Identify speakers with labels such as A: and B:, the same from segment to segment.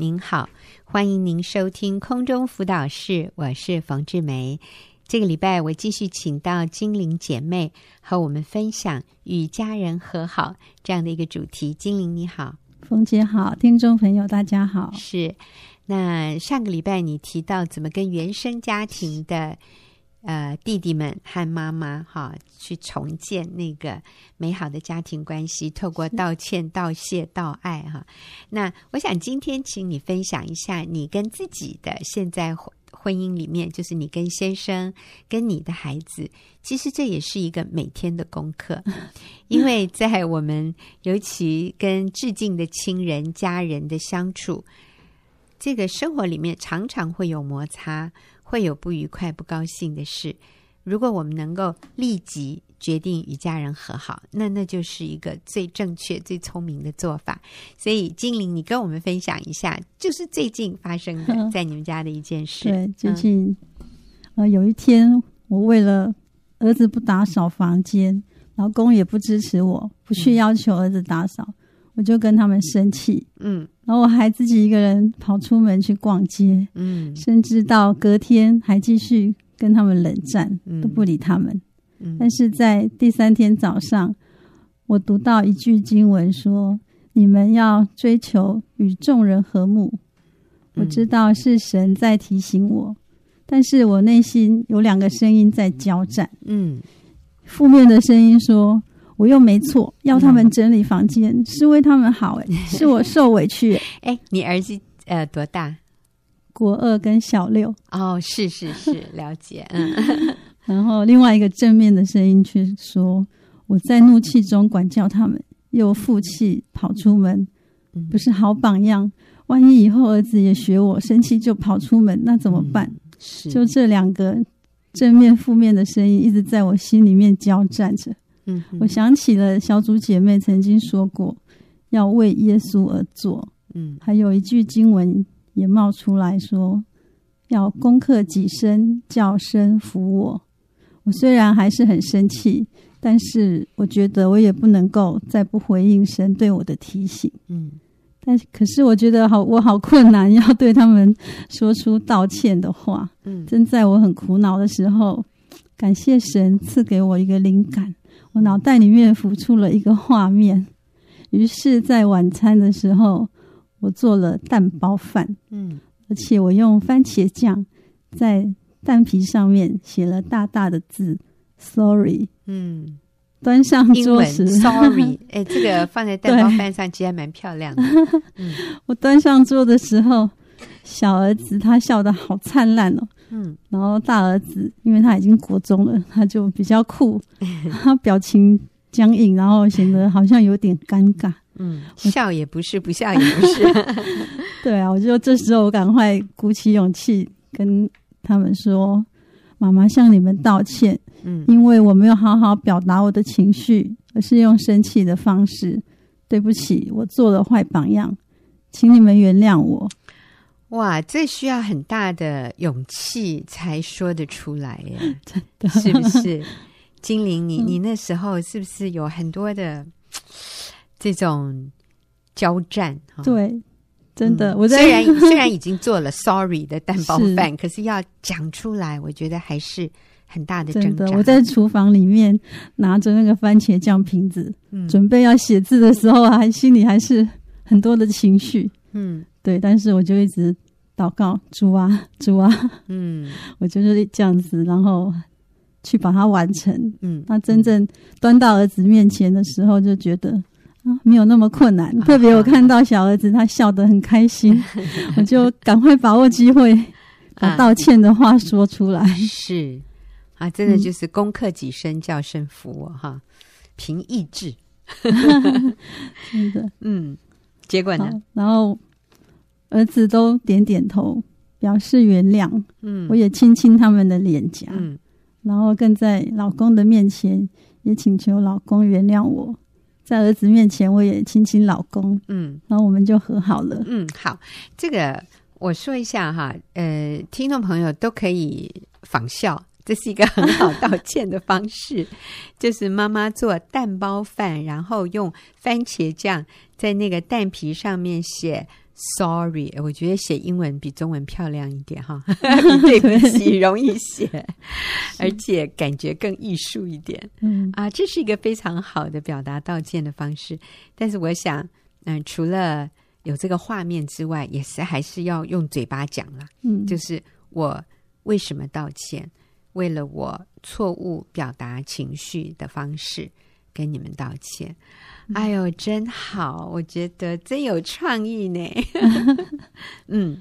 A: 您好，欢迎您收听空中辅导室，我是冯志梅。这个礼拜我继续请到精灵姐妹和我们分享与家人和好这样的一个主题。精灵你好，
B: 冯姐好，听众朋友大家好。
A: 是，那上个礼拜你提到怎么跟原生家庭的。呃，弟弟们和妈妈哈，去重建那个美好的家庭关系，透过道歉、道谢、道爱哈。那我想今天请你分享一下你跟自己的现在婚姻里面，就是你跟先生、跟你的孩子，其实这也是一个每天的功课，因为在我们尤其跟致敬的亲人、家人的相处，这个生活里面常常会有摩擦。会有不愉快、不高兴的事。如果我们能够立即决定与家人和好，那那就是一个最正确、最聪明的做法。所以，精灵，你跟我们分享一下，就是最近发生的在你们家的一件事。
B: 对，最近，嗯、呃，有一天，我为了儿子不打扫房间，老公也不支持我，不去要求儿子打扫。嗯我就跟他们生气，嗯，然后我还自己一个人跑出门去逛街，嗯，甚至到隔天还继续跟他们冷战，嗯，都不理他们。嗯，但是在第三天早上，我读到一句经文说：“你们要追求与众人和睦。”我知道是神在提醒我，但是我内心有两个声音在交战，嗯，负面的声音说。我又没错，要他们整理房间、嗯、是为他们好，哎，是我受委屈。
A: 哎，你儿子呃多大？
B: 国二跟小六。
A: 哦，是是是，了解。嗯。
B: 然后另外一个正面的声音却说，我在怒气中管教他们，又负气跑出门，不是好榜样。万一以后儿子也学我，生气就跑出门，那怎么办？嗯、是。就这两个正面负面的声音一直在我心里面交战着。嗯，我想起了小组姐妹曾经说过，要为耶稣而做。嗯，还有一句经文也冒出来说，要攻克己身，叫声服我。我虽然还是很生气，但是我觉得我也不能够再不回应神对我的提醒。嗯，但可是我觉得好，我好困难，要对他们说出道歉的话。嗯，正在我很苦恼的时候，感谢神赐给我一个灵感。我脑袋里面浮出了一个画面，于是，在晚餐的时候，我做了蛋包饭，嗯，而且我用番茄酱在蛋皮上面写了大大的字 “Sorry”，嗯，端上桌时
A: “Sorry”，哎，这个放在蛋包饭上其实还蛮漂亮的。嗯，
B: 我端上桌的时候，小儿子他笑得好灿烂哦。嗯，然后大儿子，因为他已经国中了，他就比较酷，他表情僵硬，然后显得好像有点尴尬。嗯，
A: 笑也不是，不笑也不是。
B: 对啊，我就这时候我赶快鼓起勇气跟他们说：“妈妈向你们道歉，嗯，因为我没有好好表达我的情绪，而是用生气的方式。对不起，我做了坏榜样，请你们原谅我。”
A: 哇，这需要很大的勇气才说得出来耶，真的是不是？精灵，你你那时候是不是有很多的这种交战？
B: 对，真的。
A: 嗯、
B: 我在
A: 虽然虽然已经做了 sorry 的 蛋包饭，可是要讲出来，我觉得还是很大的挣扎。
B: 我在厨房里面拿着那个番茄酱瓶子，嗯、准备要写字的时候，还心里还是很多的情绪。嗯。对，但是我就一直祷告主啊，主啊，嗯，我就是这样子，然后去把它完成。嗯，那真正端到儿子面前的时候，就觉得啊，没有那么困难。特别我看到小儿子他笑得很开心，我就赶快把握机会，把道歉的话说出来。
A: 是啊，真的就是攻克己身，叫声服我哈，凭意志，
B: 真的，
A: 嗯，结果呢？
B: 然后。儿子都点点头，表示原谅。嗯，我也亲亲他们的脸颊。嗯，然后更在老公的面前也请求老公原谅我，在儿子面前我也亲亲老公。嗯，然后我们就和好了。
A: 嗯，好，这个我说一下哈，呃，听众朋友都可以仿效，这是一个很好道歉的方式，就是妈妈做蛋包饭，然后用番茄酱在那个蛋皮上面写。Sorry，我觉得写英文比中文漂亮一点哈，比 对不起容易写，而且感觉更艺术一点。嗯啊，这是一个非常好的表达道歉的方式。但是我想，嗯、呃，除了有这个画面之外，也是还是要用嘴巴讲啦。嗯，就是我为什么道歉，为了我错误表达情绪的方式跟你们道歉。哎呦，真好！我觉得真有创意呢。嗯，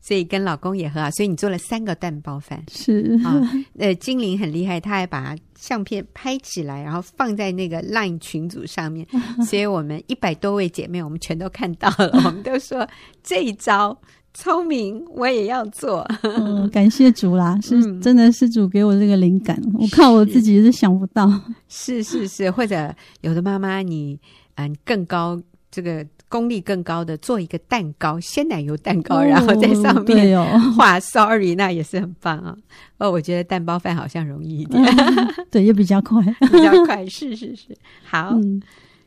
A: 所以跟老公也很好，所以你做了三个蛋包饭
B: 是啊。
A: 呃，精灵很厉害，他还把相片拍起来，然后放在那个 LINE 群组上面，所以我们一百多位姐妹，我们全都看到了，我们都说这一招。聪明，我也要做。
B: 嗯，感谢主啦，是真的是主给我这个灵感，嗯、我靠我自己是想不到。
A: 是是是，或者有的妈妈你嗯更高这个功力更高的做一个蛋糕，鲜奶油蛋糕，哦、然后在上面画 sorry，那也是很棒啊。哦，我觉得蛋包饭好像容易一点，
B: 嗯、对，也比较快，
A: 比较快。是是是，好。嗯、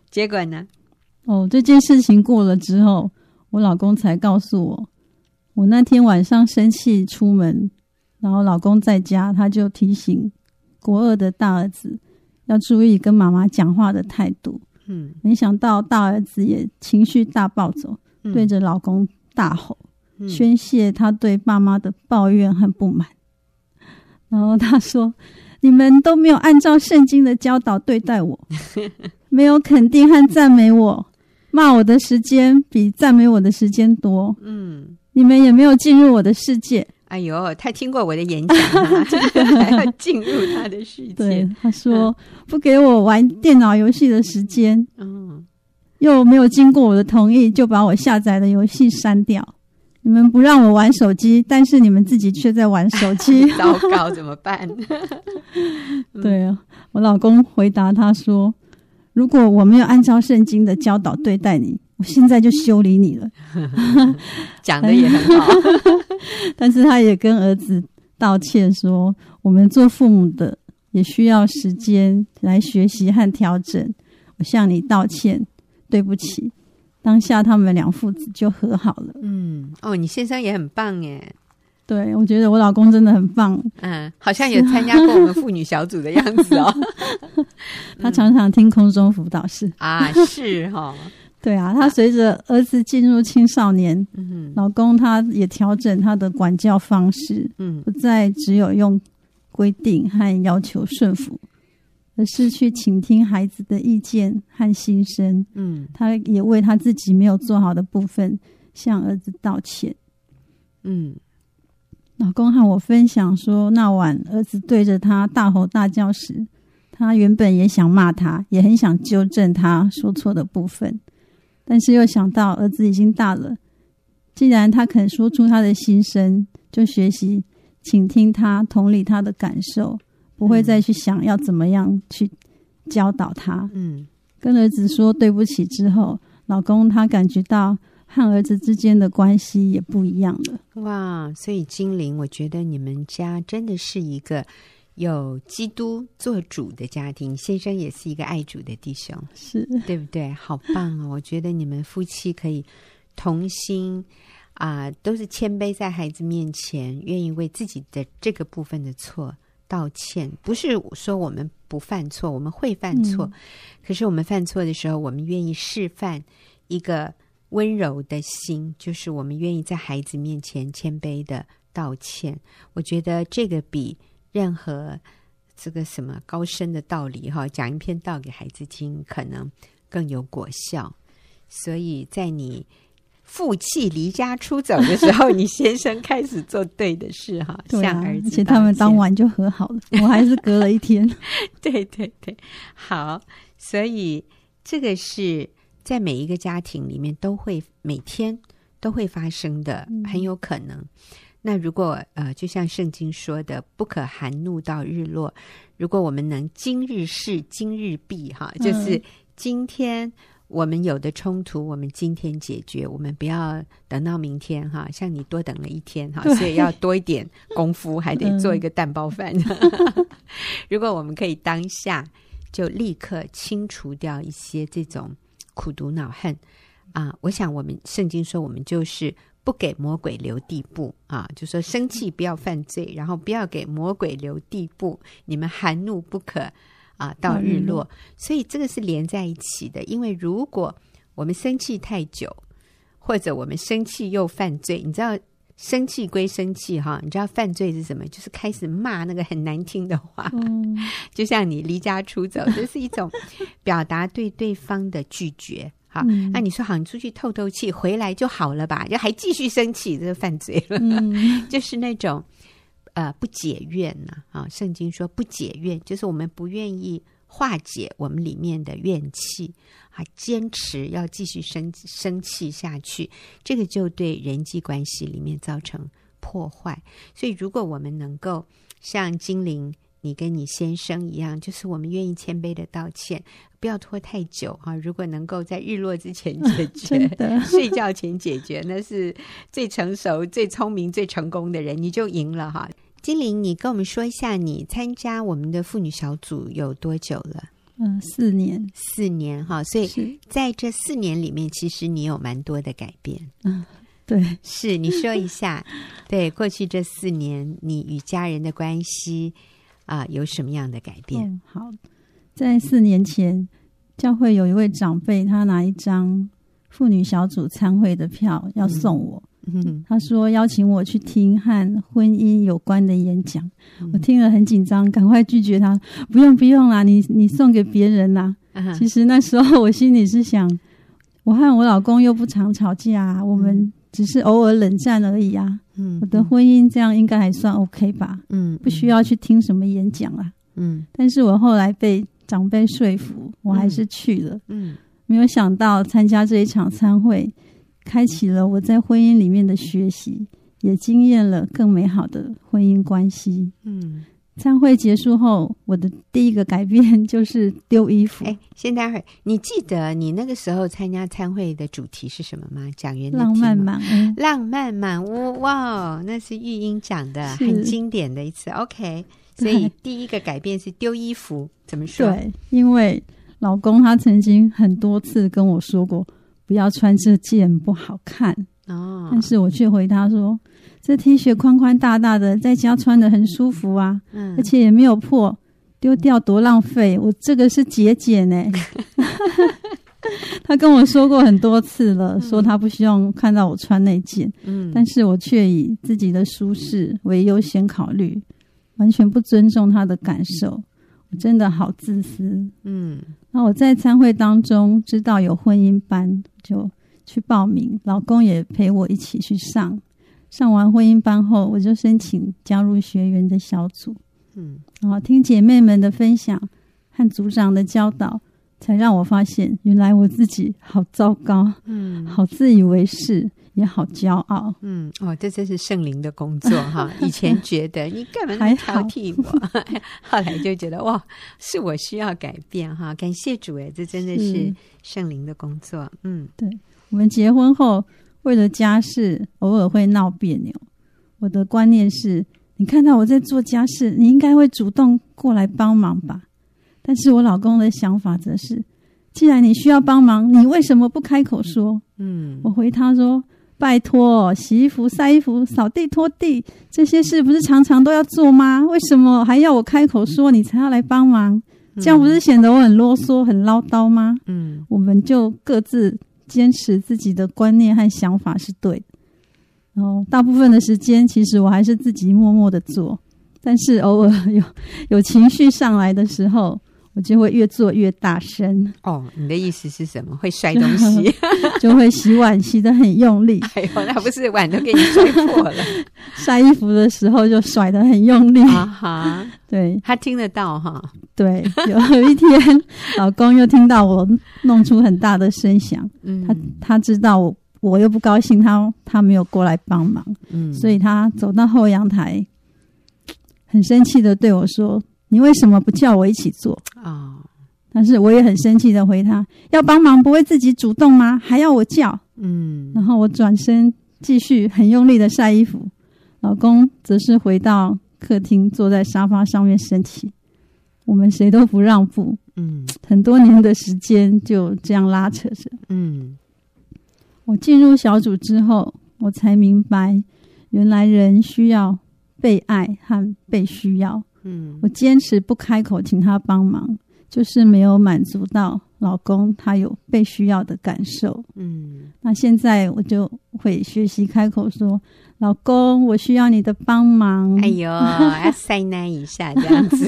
A: 结果呢？
B: 哦，这件事情过了之后，我老公才告诉我。我那天晚上生气出门，然后老公在家，他就提醒国二的大儿子要注意跟妈妈讲话的态度。嗯，没想到大儿子也情绪大暴走，嗯、对着老公大吼，嗯、宣泄他对爸妈的抱怨和不满。然后他说：“你们都没有按照圣经的教导对待我，没有肯定和赞美我，骂我的时间比赞美我的时间多。”嗯。你们也没有进入我的世界。
A: 哎呦，他听过我的演讲，还要进入他的世界。
B: 对，他说不给我玩电脑游戏的时间，嗯，又没有经过我的同意就把我下载的游戏删掉。你们不让我玩手机，但是你们自己却在玩手机，
A: 糟糕，怎么办？
B: 对啊，我老公回答他说：“如果我没有按照圣经的教导对待你。”我现在就修理你了，
A: 讲的也很好，
B: 但是他也跟儿子道歉说，我们做父母的也需要时间来学习和调整。我向你道歉，对不起。当下他们两父子就和好了。
A: 嗯，哦，你先生也很棒耶。
B: 对，我觉得我老公真的很棒。
A: 嗯，好像有参加过我们妇女小组的样子哦。
B: 他常常听空中辅导室
A: 啊，是哈、哦。
B: 对啊，他随着儿子进入青少年，嗯、老公他也调整他的管教方式，嗯，不再只有用规定和要求顺服，而是去倾听孩子的意见和心声。嗯，他也为他自己没有做好的部分向儿子道歉。嗯，老公和我分享说，那晚儿子对着他大吼大叫时，他原本也想骂他，也很想纠正他说错的部分。但是又想到儿子已经大了，既然他肯说出他的心声，就学习倾听他，同理他的感受，不会再去想要怎么样去教导他。嗯，跟儿子说对不起之后，老公他感觉到和儿子之间的关系也不一样了。
A: 哇，所以精灵，我觉得你们家真的是一个。有基督做主的家庭，先生也是一个爱主的弟兄，
B: 是
A: 对不对？好棒哦！我觉得你们夫妻可以同心啊、呃，都是谦卑在孩子面前，愿意为自己的这个部分的错道歉。不是说我们不犯错，我们会犯错，嗯、可是我们犯错的时候，我们愿意示范一个温柔的心，就是我们愿意在孩子面前谦卑的道歉。我觉得这个比。任何这个什么高深的道理哈，讲一篇道给孩子听，可能更有果效。所以在你负气离家出走的时候，你先生开始做对的事哈，向儿子。
B: 而且他们当晚就和好了，我还是隔了一天。
A: 对对对，好，所以这个是在每一个家庭里面都会每天都会发生的，很有可能。那如果呃，就像圣经说的，不可含怒到日落。如果我们能今日事今日毕，哈，就是今天我们有的冲突，我们今天解决，我们不要等到明天，哈。像你多等了一天，哈，所以要多一点功夫，还得做一个蛋包饭。如果我们可以当下就立刻清除掉一些这种苦毒恼恨啊，我想我们圣经说，我们就是不给魔鬼留地步啊，就说生气不要犯罪，然后不要给魔鬼留地步，你们含怒不可啊到日落。嗯、所以这个是连在一起的，因为如果我们生气太久，或者我们生气又犯罪，你知道。生气归生气哈，你知道犯罪是什么？就是开始骂那个很难听的话，嗯、就像你离家出走，这是一种表达对对方的拒绝。那你说好，你出去透透气，回来就好了吧？就还继续生气，这是犯罪了。嗯、就是那种呃不解怨呐啊，圣经说不解怨，就是我们不愿意。化解我们里面的怨气，啊，坚持要继续生生气下去，这个就对人际关系里面造成破坏。所以，如果我们能够像金玲你跟你先生一样，就是我们愿意谦卑的道歉，不要拖太久啊。如果能够在日落之前解决，的睡觉前解决，那是最成熟、最聪明、最成功的人，你就赢了哈。金玲，你跟我们说一下，你参加我们的妇女小组有多久了？
B: 嗯，四年，
A: 四年哈。所以在这四年里面，其实你有蛮多的改变。
B: 嗯，对，
A: 是你说一下，对过去这四年，你与家人的关系啊、呃，有什么样的改变？
B: 嗯，好，在四年前，教会有一位长辈，他拿一张妇女小组参会的票要送我。嗯嗯，他说邀请我去听和婚姻有关的演讲，嗯、我听了很紧张，赶快拒绝他。不用不用啦，你你送给别人啦。其实那时候我心里是想，我和我老公又不常吵架，我们只是偶尔冷战而已啊。嗯，我的婚姻这样应该还算 OK 吧？嗯，不需要去听什么演讲啊。嗯，但是我后来被长辈说服，我还是去了。嗯，没有想到参加这一场参会。开启了我在婚姻里面的学习，也经验了更美好的婚姻关系。嗯，参会结束后，我的第一个改变 就是丢衣服。哎，先待会儿，你记得你那个时候参加参会的主题是什么吗？讲员的浪漫满屋，
A: 浪漫满屋，哇，那是玉英讲的，很经典的一次。OK，所以第一个改变是丢衣服，怎么说？
B: 对，因为老公他曾经很多次跟我说过。不要穿这件不好看哦，但是我却回答说，这 T 恤宽宽大大的，在家穿的很舒服啊，嗯，而且也没有破，丢掉多浪费。我这个是节俭呢。他跟我说过很多次了，说他不希望看到我穿那件，嗯，但是我却以自己的舒适为优先考虑，完全不尊重他的感受。我真的好自私，嗯。那我在参会当中知道有婚姻班，就去报名，老公也陪我一起去上。上完婚姻班后，我就申请加入学员的小组，嗯。然后听姐妹们的分享和组长的教导，才让我发现，原来我自己好糟糕，嗯，好自以为是。也好骄傲，
A: 嗯，哦，这真是圣灵的工作哈！以前觉得你干嘛那么挑剔我，好 后来就觉得哇，是我需要改变哈！感谢主哎，这真的是圣灵的工作。嗯，
B: 对，我们结婚后为了家事偶尔会闹别扭，我的观念是，你看到我在做家事，你应该会主动过来帮忙吧？但是我老公的想法则是，既然你需要帮忙，你为什么不开口说？嗯，我回他说。拜托，洗衣服、晒衣服、扫地、拖地，这些事不是常常都要做吗？为什么还要我开口说你才要来帮忙？这样不是显得我很啰嗦、很唠叨吗？嗯，我们就各自坚持自己的观念和想法是对的。然后大部分的时间，其实我还是自己默默的做，但是偶尔有有情绪上来的时候。我就会越做越大声
A: 哦。你的意思是什么？会摔东西，
B: 就会洗碗洗得很用力。
A: 哎呦，那不是碗都给你摔破了。
B: 晒衣服的时候就甩得很用力。啊哈，对，
A: 他听得到哈。
B: 对，有一天老公又听到我弄出很大的声响，嗯，他他知道我我又不高兴，他他没有过来帮忙，嗯，所以他走到后阳台，很生气的对我说。你为什么不叫我一起做啊？哦、但是我也很生气的回他：要帮忙不会自己主动吗？还要我叫？嗯。然后我转身继续很用力的晒衣服，老公则是回到客厅坐在沙发上面生气。我们谁都不让步，嗯。很多年的时间就这样拉扯着，嗯。我进入小组之后，我才明白，原来人需要被爱和被需要。嗯，我坚持不开口请他帮忙，就是没有满足到老公他有被需要的感受。嗯，那现在我就会学习开口说：“老公，我需要你的帮忙。”
A: 哎呦，要塞奶一下这样子，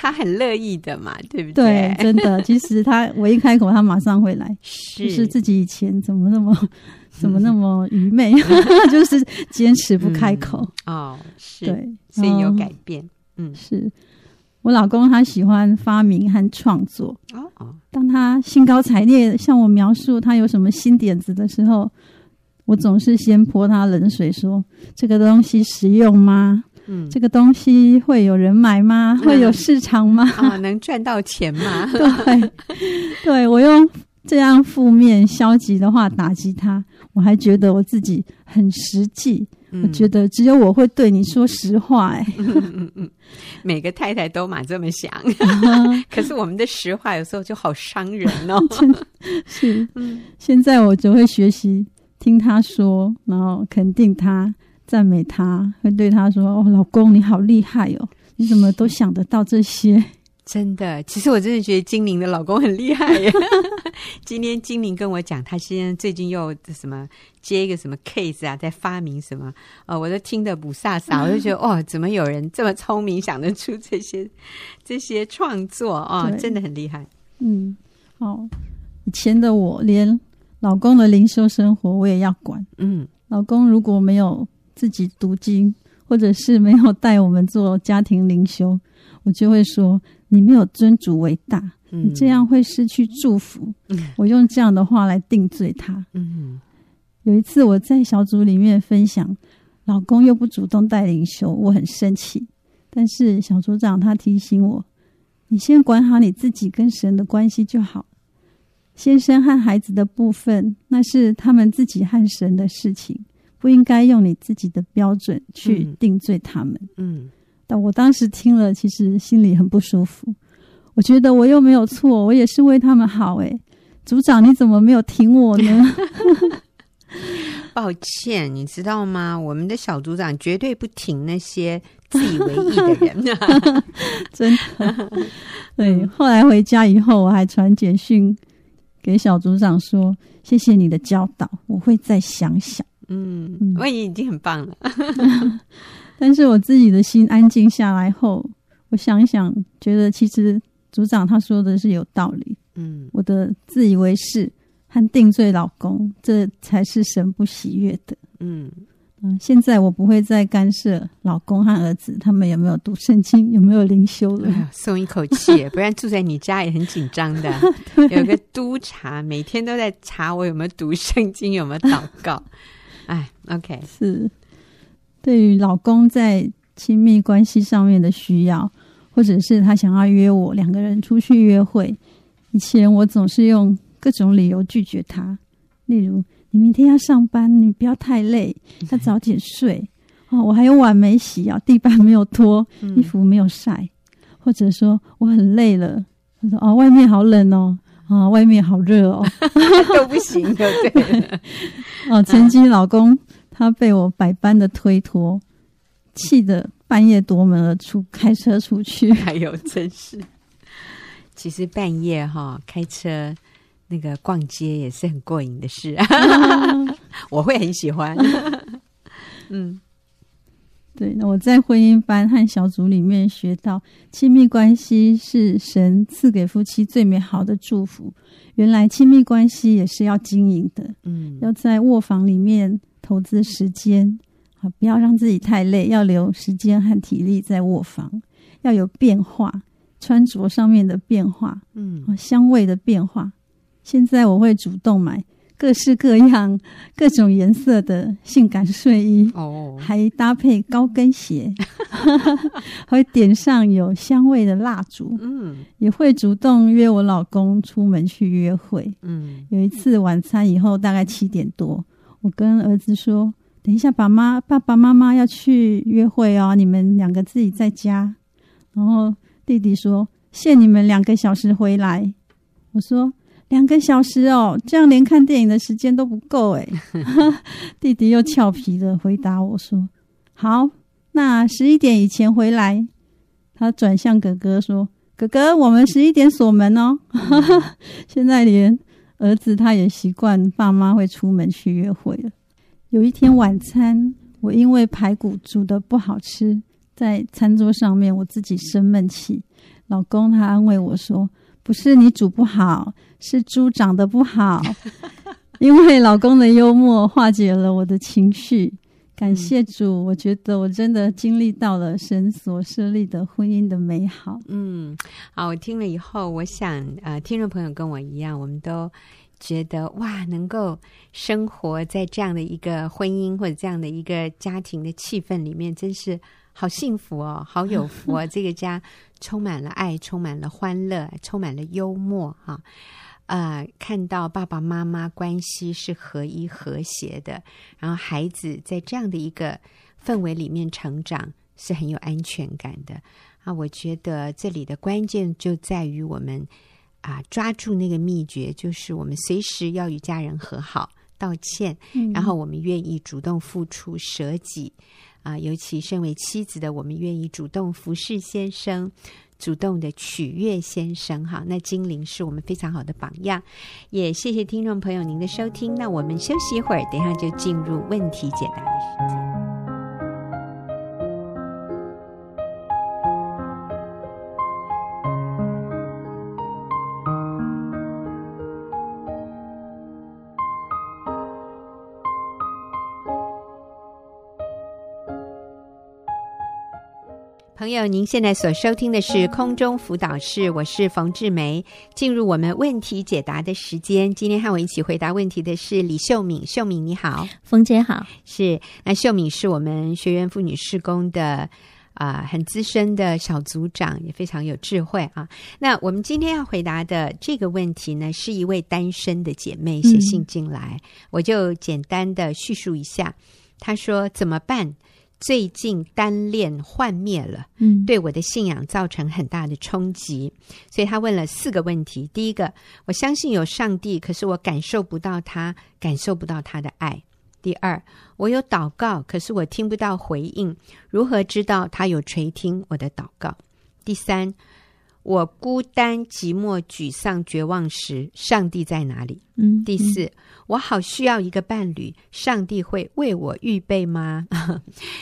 A: 他很乐意的嘛，对不对？
B: 对，真的，其实他我一开口，他马上会来。是，就是自己以前怎么那么。怎么那么愚昧？就是坚持不开口、
A: 嗯、哦，是，对，所以有改变。嗯，
B: 是我老公他喜欢发明和创作哦。当他兴高采烈向我描述他有什么新点子的时候，我总是先泼他冷水，说：“这个东西实用吗？嗯，这个东西会有人买吗？会有市场吗？
A: 啊、哦，能赚到钱吗？”
B: 对，对我用这样负面消极的话打击他。我还觉得我自己很实际，嗯、我觉得只有我会对你说实话、欸。哎、
A: 嗯嗯嗯，每个太太都嘛这么想，嗯、可是我们的实话有时候就好伤人哦。
B: 是，嗯、现在我就会学习听他说，然后肯定他，赞美他，会对他说：“哦，老公你好厉害哦，你怎么都想得到这些？”
A: 真的，其实我真的觉得精灵的老公很厉害耶。今天精灵跟我讲，他现在最近又什么接一个什么 case 啊，在发明什么，哦，我都听得不飒飒，我就觉得哦，怎么有人这么聪明，想得出这些这些创作哦，真的很厉害。
B: 嗯，好，以前的我连老公的灵修生活我也要管。嗯，老公如果没有自己读经，或者是没有带我们做家庭灵修，我就会说。你没有尊主为大，你这样会失去祝福。嗯、我用这样的话来定罪他。嗯、有一次我在小组里面分享，老公又不主动带领修，我很生气。但是小组长他提醒我，你先管好你自己跟神的关系就好。先生和孩子的部分，那是他们自己和神的事情，不应该用你自己的标准去定罪他们。嗯。嗯但我当时听了，其实心里很不舒服。我觉得我又没有错，我也是为他们好。诶，组长你怎么没有挺我呢？
A: 抱歉，你知道吗？我们的小组长绝对不挺那些自以为意的人。
B: 真的。对，后来回家以后，我还传简讯给小组长说：“谢谢你的教导，我会再想想。”
A: 嗯，我已经很棒了。
B: 但是我自己的心安静下来后，我想一想，觉得其实组长他说的是有道理。嗯，我的自以为是和定罪老公，这才是神不喜悦的。嗯嗯，现在我不会再干涉老公和儿子他们有没有读圣经，有没有灵修了。哎，
A: 松一口气，不然住在你家也很紧张的。对 有个督察，每天都在查我有没有读圣经，有没有祷告。哎，OK，
B: 是。对于老公在亲密关系上面的需要，或者是他想要约我两个人出去约会，以前我总是用各种理由拒绝他。例如，你明天要上班，你不要太累，要早点睡。哦，我还有碗没洗啊，地板没有拖，衣服没有晒。或者说我很累了，他说哦，外面好冷哦，啊，外面好热哦，
A: 都不行的，对。
B: 哦，曾经老公。他被我百般的推脱，气得半夜夺门而出，开车出去。
A: 哎呦，真是！其实半夜哈开车那个逛街也是很过瘾的事啊，我会很喜欢。
B: 嗯，对。那我在婚姻班和小组里面学到，亲密关系是神赐给夫妻最美好的祝福。原来亲密关系也是要经营的，嗯，要在卧房里面。投资时间，啊，不要让自己太累，要留时间和体力在卧房，要有变化，穿着上面的变化，嗯，香味的变化。现在我会主动买各式各样、各种颜色的性感睡衣，哦，还搭配高跟鞋，会点上有香味的蜡烛，嗯，也会主动约我老公出门去约会，嗯，有一次晚餐以后，大概七点多。我跟儿子说：“等一下，爸妈、爸爸妈妈要去约会哦，你们两个自己在家。”然后弟弟说：“限你们两个小时回来。”我说：“两个小时哦，这样连看电影的时间都不够哎。弟弟又俏皮的回答我说：“好，那十一点以前回来。”他转向哥哥说：“哥哥，我们十一点锁门哦。”现在连儿子他也习惯爸妈会出门去约会了。有一天晚餐，我因为排骨煮的不好吃，在餐桌上面我自己生闷气。老公他安慰我说：“不是你煮不好，是猪长得不好。”因为老公的幽默化解了我的情绪。感谢主，我觉得我真的经历到了神所设立的婚姻的美好。
A: 嗯，好，我听了以后，我想，呃，听众朋友跟我一样，我们都觉得哇，能够生活在这样的一个婚姻或者这样的一个家庭的气氛里面，真是好幸福哦，好有福哦。这个家充满了爱，充满了欢乐，充满了幽默，哈。呃，看到爸爸妈妈关系是合一和谐的，然后孩子在这样的一个氛围里面成长是很有安全感的啊！我觉得这里的关键就在于我们啊，抓住那个秘诀，就是我们随时要与家人和好、道歉，嗯、然后我们愿意主动付出、舍己啊，尤其身为妻子的我们愿意主动服侍先生。主动的取悦先生，哈，那精灵是我们非常好的榜样，也谢谢听众朋友您的收听，那我们休息一会儿，等一下就进入问题解答的时间。朋友，您现在所收听的是空中辅导室，我是冯志梅。进入我们问题解答的时间，今天和我一起回答问题的是李秀敏。秀敏你好，
C: 冯姐好。
A: 是，那秀敏是我们学员妇女事工的啊、呃，很资深的小组长，也非常有智慧啊。那我们今天要回答的这个问题呢，是一位单身的姐妹写信进来，嗯、我就简单的叙述一下。她说怎么办？最近单恋幻灭了，嗯，对我的信仰造成很大的冲击，所以他问了四个问题。第一个，我相信有上帝，可是我感受不到他，感受不到他的爱。第二，我有祷告，可是我听不到回应，如何知道他有垂听我的祷告？第三，我孤单、寂寞、沮丧、绝望时，上帝在哪里？嗯，第四，嗯、我好需要一个伴侣，上帝会为我预备吗？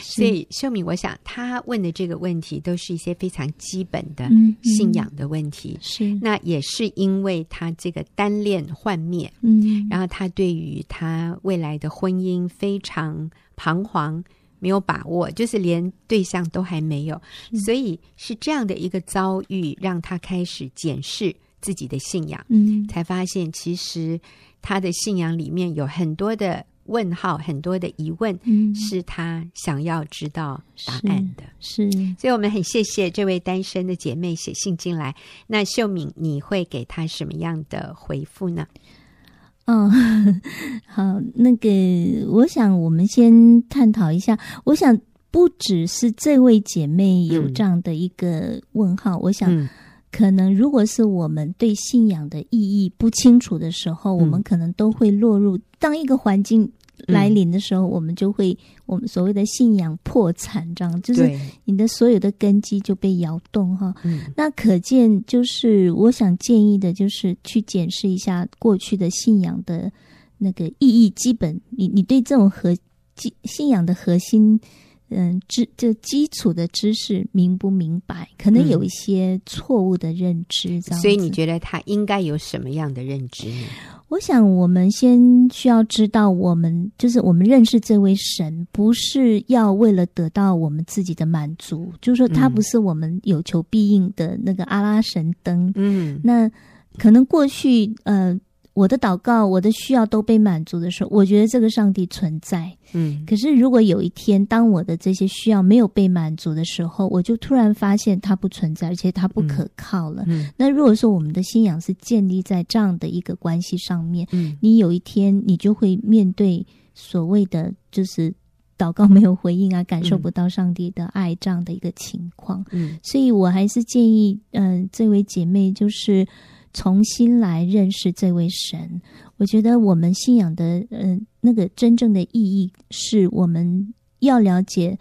A: 所以秀敏，我想他问的这个问题都是一些非常基本的信仰的问题。嗯嗯、是，那也是因为他这个单恋幻灭，嗯，然后他对于他未来的婚姻非常彷徨。没有把握，就是连对象都还没有，所以是这样的一个遭遇，让他开始检视自己的信仰，嗯，才发现其实他的信仰里面有很多的问号，很多的疑问，嗯，是他想要知道答案的，是，是，所以我们很谢谢这位单身的姐妹写信进来。那秀敏，你会给他什么样的回复呢？
C: 嗯、哦，好，那个，我想我们先探讨一下。我想不只是这位姐妹有这样的一个问号，嗯、我想可能如果是我们对信仰的意义不清楚的时候，嗯、我们可能都会落入当一个环境。来临的时候，我们就会我们所谓的信仰破产，这样就是你的所有的根基就被摇动哈。嗯，那可见就是我想建议的，就是去检视一下过去的信仰的那个意义，基本你你对这种核基信仰的核心，嗯，知这基础的知识明不明白？可能有一些错误的认知，这样。
A: 所以你觉得他应该有什么样的认知呢？
C: 我想，我们先需要知道，我们就是我们认识这位神，不是要为了得到我们自己的满足，就是说，他不是我们有求必应的那个阿拉神灯。嗯，那可能过去，呃。我的祷告，我的需要都被满足的时候，我觉得这个上帝存在。嗯，可是如果有一天，当我的这些需要没有被满足的时候，我就突然发现它不存在，而且它不可靠了。嗯，那如果说我们的信仰是建立在这样的一个关系上面，嗯，你有一天你就会面对所谓的就是祷告没有回应啊，感受不到上帝的爱这样的一个情况。嗯，所以我还是建议，嗯，呃，这位姐妹就是。重新来认识这位神。我觉得我们信仰的，呃，那个真正的意义是我们要了解，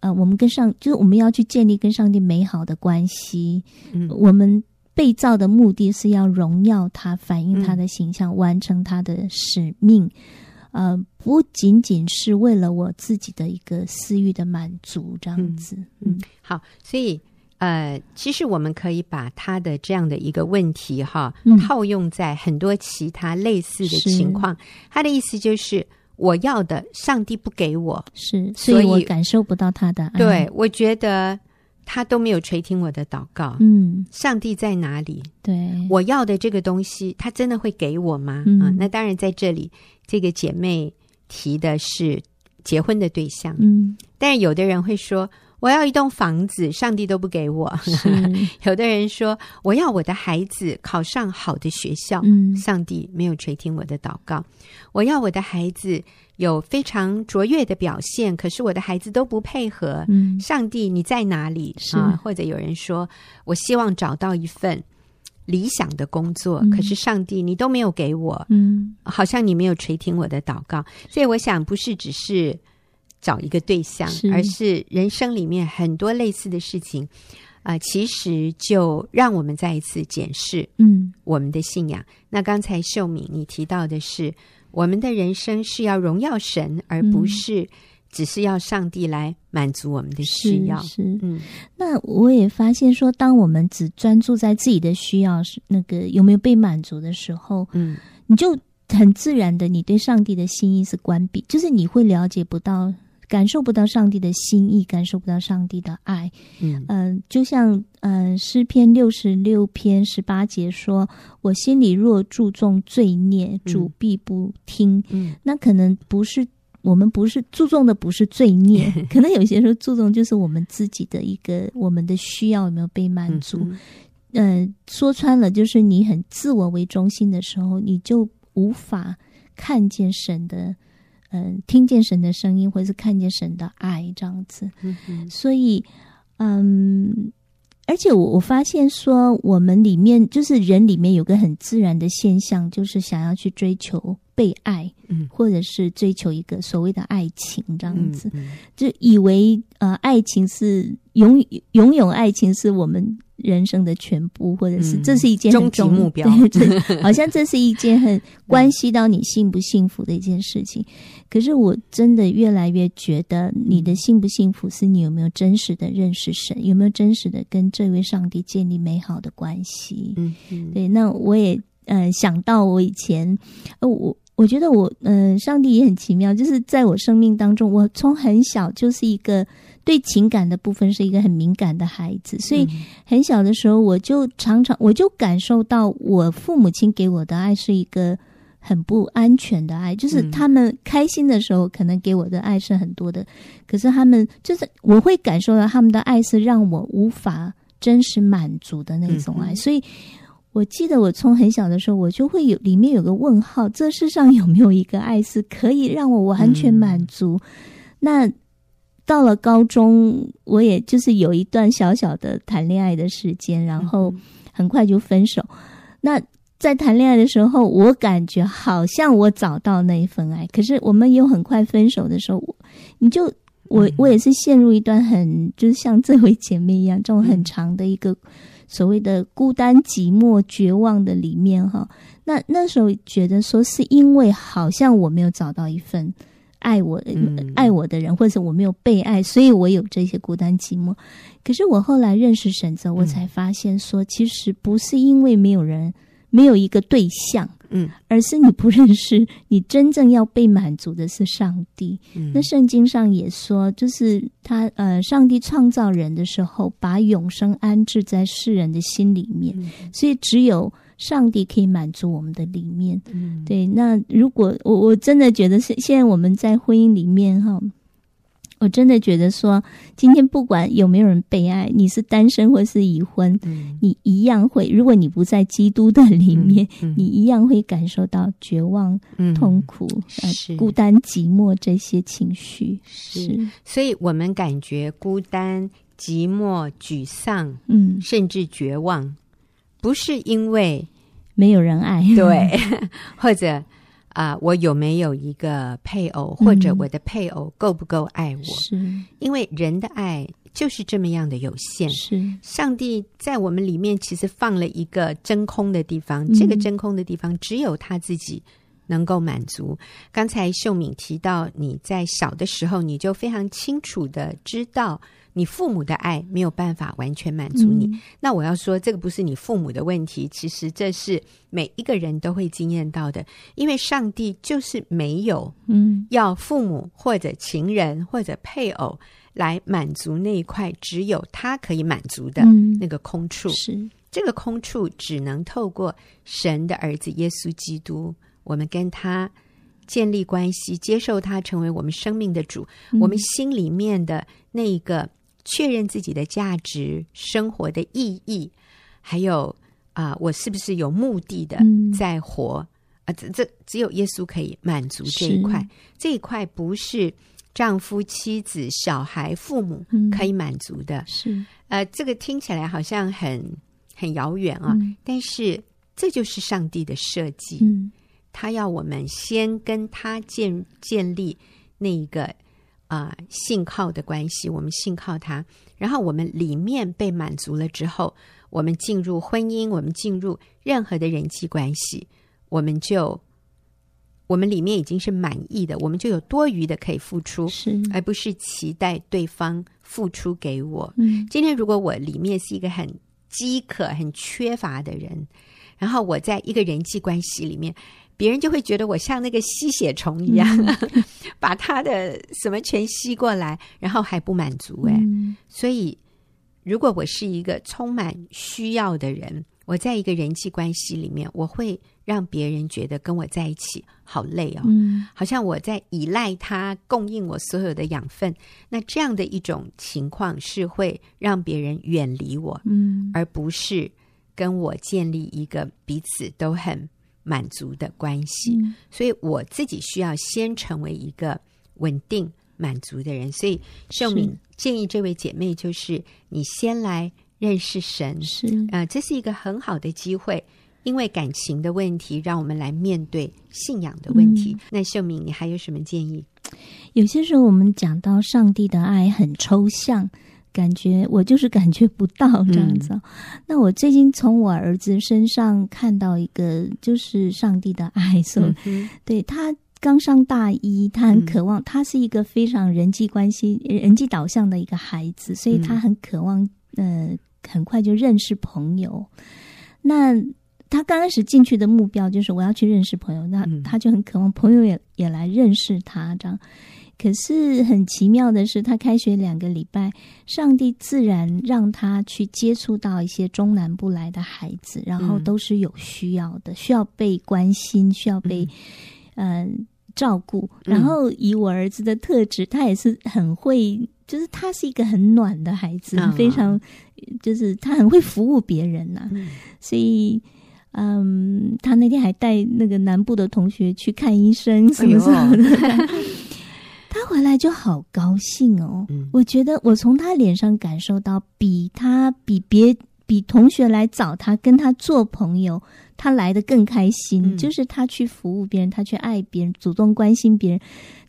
C: 呃，我们跟上，就是我们要去建立跟上帝美好的关系。嗯，我们被造的目的是要荣耀他，反映他的形象，嗯，完成他的使命。呃，不仅仅是为了我自己的一个私欲的满足，这样子。嗯，
A: 嗯，好，所以。呃，其实我们可以把他的这样的一个问题哈，嗯、套用在很多其他类似的情况。他的意思就是，我要的上帝不给我，
C: 是，所以我感受不到他的爱。
A: 对，我觉得他都没有垂听我的祷告。嗯，上帝在哪里？
C: 对，
A: 我要的这个东西，他真的会给我吗？
C: 嗯、
A: 啊，那当然，在这里这个姐妹提的是结婚的对象。
C: 嗯，
A: 但是有的人会说。我要一栋房子，上帝都不给我。有的人说，我要我的孩子考上好的学校，嗯，上帝没有垂听我的祷告。我要我的孩子有非常卓越的表现，可是我的孩子都不配合。嗯，上帝你在哪里？啊，或者有人说，我希望找到一份理想的工作，嗯，可是上帝你都没有给我。嗯，好像你没有垂听我的祷告。所以我想，不是只是。找一个对象，是而是人生里面很多类似的事情，啊、呃，其实就让我们再一次检视，嗯，我们的信仰。嗯、那刚才秀敏你提到的是，我们的人生是要荣耀神，而不是只是要上帝来满足我们的需要。
C: 是，是嗯。那我也发现说，当我们只专注在自己的需要，是那个有没有被满足的时候，嗯，你就很自然的，你对上帝的心意是关闭，就是你会了解不到。感受不到上帝的心意，感受不到上帝的爱。嗯、呃，就像嗯、呃，诗篇六十六篇十八节说：“我心里若注重罪孽，主必不听。”嗯，那可能不是我们不是注重的不是罪孽，可能有些时候注重就是我们自己的一个我们的需要有没有被满足。嗯、呃，说穿了就是你很自我为中心的时候，你就无法看见神的。嗯，听见神的声音，或者是看见神的爱，这样子。嗯，所以，嗯，而且我我发现说，我们里面就是人里面有个很自然的现象，就是想要去追求被爱，嗯，或者是追求一个所谓的爱情，这样子，嗯嗯，就以为呃，爱情是拥拥有爱情是我们。人生的全部，或者是这是一件
A: 终极目标，
C: 对，好像这是一件很关系到你幸不幸福的一件事情。可是我真的越来越觉得，你的幸不幸福是你有没有真实的认识神，有没有真实的跟这位上帝建立美好的关系。嗯，嗯，对。那我也呃想到我以前，呃，我我觉得我嗯、呃，上帝也很奇妙，就是在我生命当中，我从很小就是一个。对情感的部分是一个很敏感的孩子，所以很小的时候我就常常我就感受到我父母亲给我的爱是一个很不安全的爱，就是他们开心的时候可能给我的爱是很多的，可是他们就是我会感受到他们的爱是让我无法真实满足的那种爱，所以我记得我从很小的时候我就会有里面有个问号，这世上有没有一个爱是可以让我完全满足？那。到了高中，我也就是有一段小小的谈恋爱的时间，然后很快就分手。那在谈恋爱的时候，我感觉好像我找到那一份爱，可是我们又很快分手的时候，你就我我也是陷入一段很就是像这位姐妹一样，这种很长的一个所谓的孤单、寂寞、绝望的里面哈。那那时候觉得说，是因为好像我没有找到一份。爱我、爱我的人，或者是我没有被爱，所以我有这些孤单寂寞。可是我后来认识神之后，我才发现说，其实不是因为没有人，没有一个对象，嗯，而是你不认识，你真正要被满足的是上帝。嗯，那圣经上也说，就是他呃，上帝创造人的时候，把永生安置在世人的心里面，所以只有。上帝可以满足我们的里面，嗯、对。那如果我我真的觉得是现在我们在婚姻里面哈，我真的觉得说，今天不管有没有人被爱，你是单身或是已婚，嗯、你一样会。如果你不在基督的里面，嗯嗯、你一样会感受到绝望、嗯、痛苦、呃、孤单、寂寞这些情绪。是，是
A: 所以我们感觉孤单、寂寞、沮丧，嗯，甚至绝望。不是因为
C: 没有人爱，
A: 对，或者啊、呃，我有没有一个配偶，或者我的配偶够不够爱我？
C: 是
A: 因为人的爱就是这么样的有限。
C: 是
A: 上帝在我们里面其实放了一个真空的地方，这个真空的地方只有他自己能够满足。刚才秀敏提到，你在小的时候你就非常清楚的知道。你父母的爱没有办法完全满足你，嗯、那我要说，这个不是你父母的问题，其实这是每一个人都会经验到的，因为上帝就是没有，嗯，要父母或者情人或者配偶来满足那一块，只有他可以满足的那个空处，
C: 是。
A: 这个空处只能透过神的儿子耶稣基督，我们跟他建立关系，接受他成为我们生命的主，嗯、我们心里面的那一个。确认自己的价值、生活的意义，还有啊、呃，我是不是有目的的在活？啊、嗯，这这只有耶稣可以满足这一块。这一块不是丈夫、妻子、小孩、父母可以满足的。是、嗯、呃，这个听起来好像很很遥远啊，嗯、但是这就是上帝的设计。嗯，他要我们先跟他建建立那一个。啊、呃，信靠的关系，我们信靠他，然后我们里面被满足了之后，我们进入婚姻，我们进入任何的人际关系，我们就我们里面已经是满意的，我们就有多余的可以付出，是而不是期待对方付出给我。嗯，今天如果我里面是一个很饥渴、很缺乏的人，然后我在一个人际关系里面。别人就会觉得我像那个吸血虫一样，嗯、把他的什么全吸过来，然后还不满足哎。嗯、所以，如果我是一个充满需要的人，我在一个人际关系里面，我会让别人觉得跟我在一起好累哦，嗯、好像我在依赖他供应我所有的养分。那这样的一种情况是会让别人远离我，嗯，而不是跟我建立一个彼此都很。满足的关系，嗯、所以我自己需要先成为一个稳定满足的人。所以秀敏建议这位姐妹，就是你先来认识神，是啊、呃，这是一个很好的机会。因为感情的问题，让我们来面对信仰的问题。嗯、那秀敏，你还有什么建议？
C: 有些时候我们讲到上帝的爱很抽象。感觉我就是感觉不到这样子。嗯、那我最近从我儿子身上看到一个，就是上帝的爱。所以、嗯、对他刚上大一，他很渴望，嗯、他是一个非常人际关系、人际导向的一个孩子，所以他很渴望，嗯、呃，很快就认识朋友。那他刚开始进去的目标就是我要去认识朋友，那他就很渴望朋友也也来认识他这样。可是很奇妙的是，他开学两个礼拜，上帝自然让他去接触到一些中南部来的孩子，然后都是有需要的，需要被关心，需要被嗯、呃、照顾。然后以我儿子的特质，他也是很会，就是他是一个很暖的孩子，非常就是他很会服务别人呐、啊。所以，嗯，他那天还带那个南部的同学去看医生，什么什么的。他 回来就好高兴哦，嗯、我觉得我从他脸上感受到比他比别比同学来找他跟他做朋友，他来的更开心。嗯、就是他去服务别人，他去爱别人，主动关心别人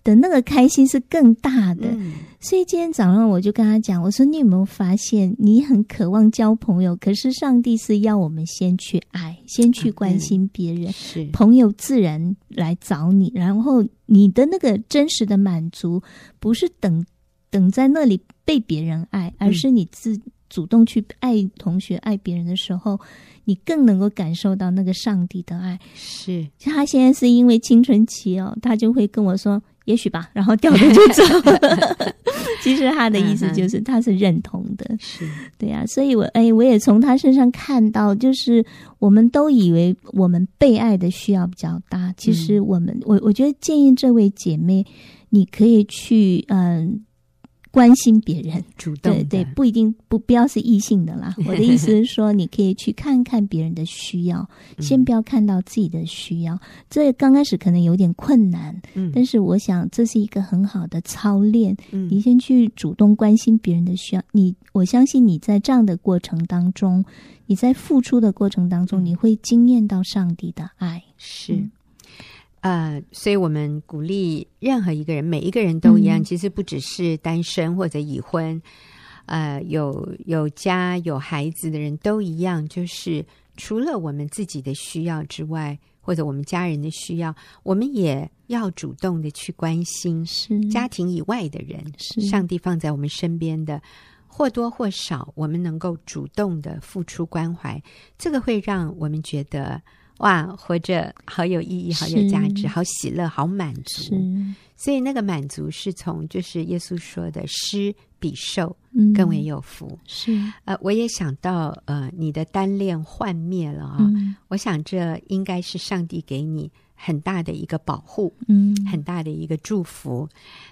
C: 的那个开心是更大的。嗯、所以今天早上我就跟他讲，我说你有没有发现，你很渴望交朋友，可是上帝是要我们先去爱，先去关心别人，啊、是朋友自然来找你，然后。你的那个真实的满足，不是等等在那里被别人爱，而是你自主动去爱同学、爱别人的时候，你更能够感受到那个上帝的爱。是，他现在是因为青春期哦，他就会跟我说。也许吧，然后掉头 就走了。其实他的意思就是他是认同的，是对呀、啊。所以我哎，我也从他身上看到，就是我们都以为我们被爱的需要比较大，其实我们，我我觉得建议这位姐妹，你可以去嗯关心别人，
A: 主动
C: 对对，不一定不不要是异性的啦。我的意思是说，你可以去看看别人的需要，先不要看到自己的需要。这刚开始可能有点困难，嗯，但是我想这是一个很好的操练。嗯，你先去主动关心别人的需要，你我相信你在这样的过程当中，你在付出的过程当中，你会惊艳到上帝的爱。
A: 是。嗯呃，所以我们鼓励任何一个人，每一个人都一样。嗯、其实不只是单身或者已婚，呃，有有家有孩子的人都一样。就是除了我们自己的需要之外，或者我们家人的需要，我们也要主动的去关心是家庭以外的人。是上帝放在我们身边的，或多或少，我们能够主动的付出关怀，这个会让我们觉得。哇，活着好有意义，好有价值，好喜乐，好满足。所以那个满足是从就是耶稣说的“施比受更为有福”嗯。是呃，我也想到呃，你的单恋幻灭了啊、哦，嗯、我想这应该是上帝给你很大的一个保护，嗯，很大的一个祝福。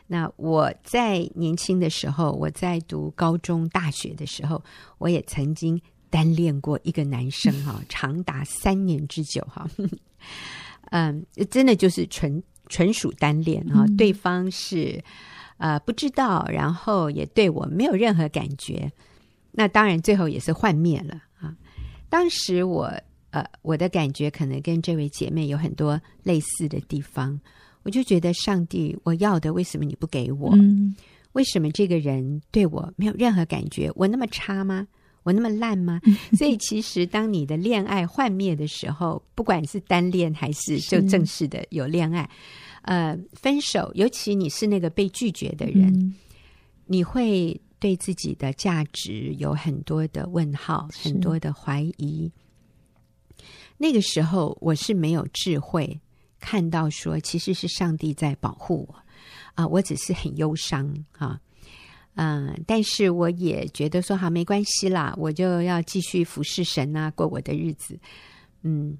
A: 那我在年轻的时候，我在读高中、大学的时候，我也曾经。单恋过一个男生哈，长达三年之久哈，嗯，真的就是纯纯属单恋哈，嗯、对方是呃不知道，然后也对我没有任何感觉，那当然最后也是幻灭了啊。当时我呃我的感觉可能跟这位姐妹有很多类似的地方，我就觉得上帝，我要的为什么你不给我？嗯、为什么这个人对我没有任何感觉？我那么差吗？我那么烂吗？所以其实，当你的恋爱幻灭的时候，不管是单恋还是就正式的有恋爱，呃，分手，尤其你是那个被拒绝的人，嗯、你会对自己的价值有很多的问号，很多的怀疑。那个时候，我是没有智慧看到说，其实是上帝在保护我啊、呃，我只是很忧伤啊。嗯，但是我也觉得说好没关系啦，我就要继续服侍神啊，过我的日子。嗯，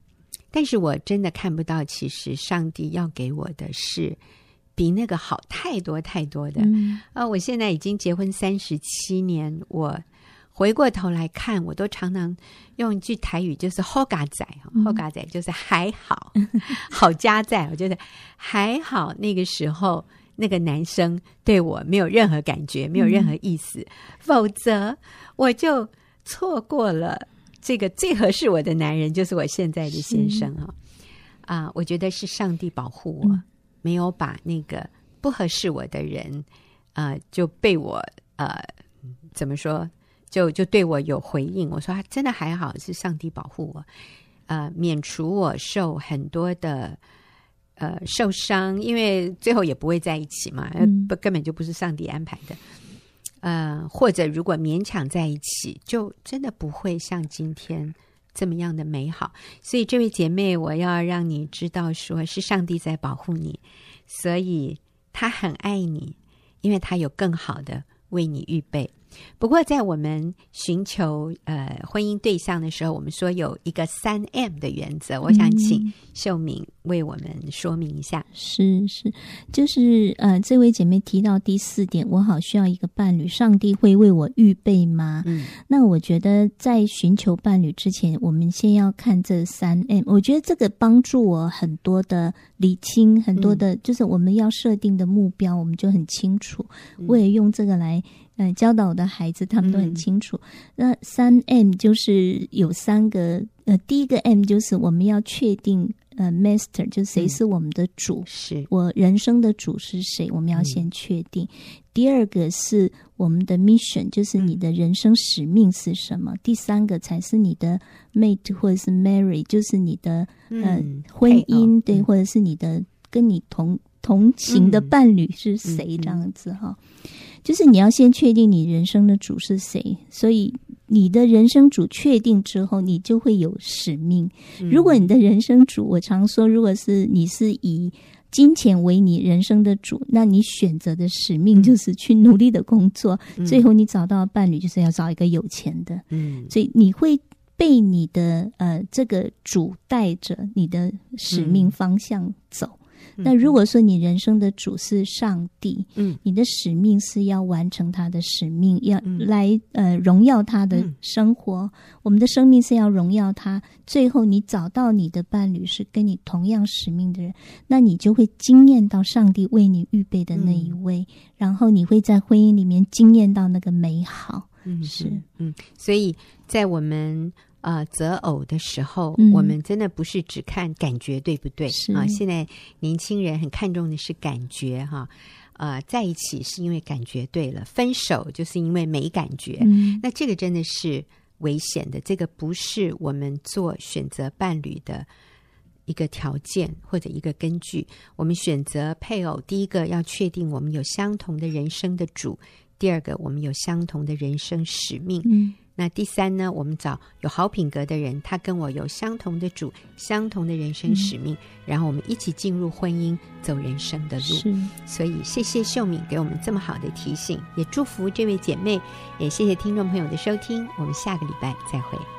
A: 但是我真的看不到，其实上帝要给我的是比那个好太多太多的。嗯、啊，我现在已经结婚三十七年，我回过头来看，我都常常用一句台语，就是“好嘎仔”，“好嘎仔”就是还好，好家在，我觉得还好。那个时候。那个男生对我没有任何感觉，没有任何意思，嗯、否则我就错过了这个最合适我的男人，就是我现在的先生啊！啊我觉得是上帝保护我，嗯、没有把那个不合适我的人啊、呃，就被我呃怎么说，就就对我有回应。我说啊真的还好，是上帝保护我，呃，免除我受很多的。呃，受伤，因为最后也不会在一起嘛，不、嗯、根本就不是上帝安排的。呃，或者如果勉强在一起，就真的不会像今天这么样的美好。所以，这位姐妹，我要让你知道，说是上帝在保护你，所以他很爱你，因为他有更好的为你预备。不过，在我们寻求呃婚姻对象的时候，我们说有一个三 M 的原则。我想请秀敏为我们说明一下。
C: 嗯、是是，就是呃，这位姐妹提到第四点，我好需要一个伴侣，上帝会为我预备吗？嗯，那我觉得在寻求伴侣之前，我们先要看这三 M。我觉得这个帮助我很多的理清，很多的，就是我们要设定的目标，我们就很清楚。我也用这个来。嗯，教导我的孩子，他们都很清楚。嗯、那三 M 就是有三个，呃，第一个 M 就是我们要确定，呃，Master 就是谁是我们的主，嗯、是我人生的主是谁，我们要先确定。嗯、第二个是我们的 Mission，就是你的人生使命是什么。嗯、第三个才是你的 Mate 或者是 Mary，就是你的、嗯、呃婚姻，对，或者是你的跟你同同行的伴侣是谁，这样子哈。就是你要先确定你人生的主是谁，所以你的人生主确定之后，你就会有使命。如果你的人生主，我常说，如果是你是以金钱为你人生的主，那你选择的使命就是去努力的工作，最后你找到伴侣就是要找一个有钱的。嗯，所以你会被你的呃这个主带着你的使命方向走。那如果说你人生的主是上帝，
A: 嗯，
C: 你的使命是要完成他的使命，要来呃荣耀他的生活。嗯、我们的生命是要荣耀他。最后，你找到你的伴侣是跟你同样使命的人，那你就会惊艳到上帝为你预备的那一位，嗯、然后你会在婚姻里面惊艳到那个美好。
A: 嗯，
C: 是，
A: 嗯，所以在我们。呃，择偶的时候，
C: 嗯、
A: 我们真的不是只看感觉，对不
C: 对？
A: 啊，现在年轻人很看重的是感觉，哈。呃，在一起是因为感觉对了，分手就是因为没感觉。
C: 嗯、
A: 那这个真的是危险的，这个不是我们做选择伴侣的一个条件或者一个根据。我们选择配偶，第一个要确定我们有相同的人生的主，第二个我们有相同的人生使命。
C: 嗯
A: 那第三呢？我们找有好品格的人，他跟我有相同的主，相同的人生使命，嗯、然后我们一起进入婚姻，走人生的路。所以谢谢秀敏给我们这么好的提醒，也祝福这位姐妹，也谢谢听众朋友的收听，我们下个礼拜再会。